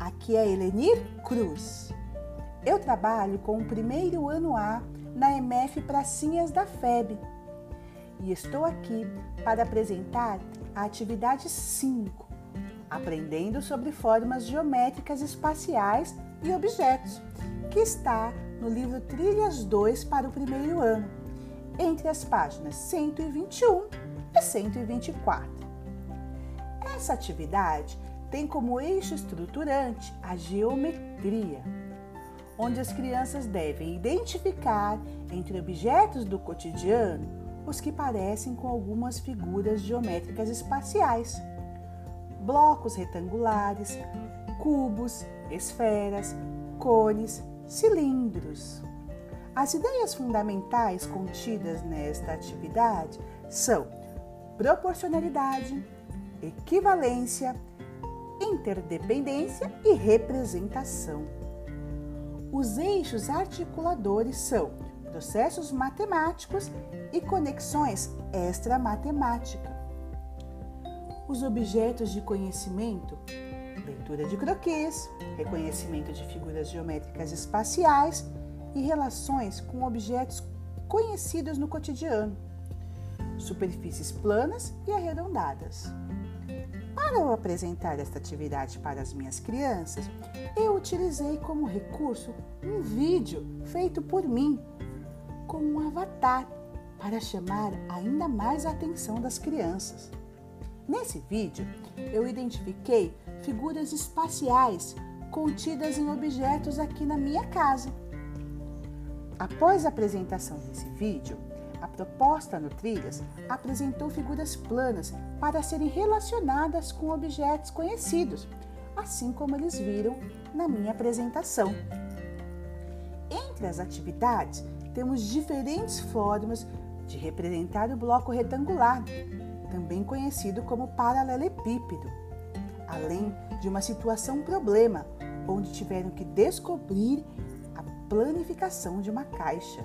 Aqui é Elenir Cruz. Eu trabalho com o primeiro ano A na MF Pracinhas da FEB e estou aqui para apresentar a atividade 5, aprendendo sobre formas geométricas espaciais e objetos, que está no livro Trilhas 2 para o primeiro ano, entre as páginas 121 e 124. Essa atividade tem como eixo estruturante a geometria, onde as crianças devem identificar entre objetos do cotidiano os que parecem com algumas figuras geométricas espaciais, blocos retangulares, cubos, esferas, cones, cilindros. As ideias fundamentais contidas nesta atividade são proporcionalidade, equivalência, interdependência e representação. Os eixos articuladores são processos matemáticos e conexões extra-matemática. Os objetos de conhecimento, leitura de croquês, reconhecimento de figuras geométricas espaciais e relações com objetos conhecidos no cotidiano, superfícies planas e arredondadas. Para eu apresentar esta atividade para as minhas crianças, eu utilizei como recurso um vídeo feito por mim, com um avatar, para chamar ainda mais a atenção das crianças. Nesse vídeo, eu identifiquei figuras espaciais contidas em objetos aqui na minha casa. Após a apresentação desse vídeo, a proposta no Trilhas apresentou figuras planas para serem relacionadas com objetos conhecidos, assim como eles viram na minha apresentação. Entre as atividades, temos diferentes formas de representar o bloco retangular, também conhecido como paralelepípedo, além de uma situação problema, onde tiveram que descobrir a planificação de uma caixa.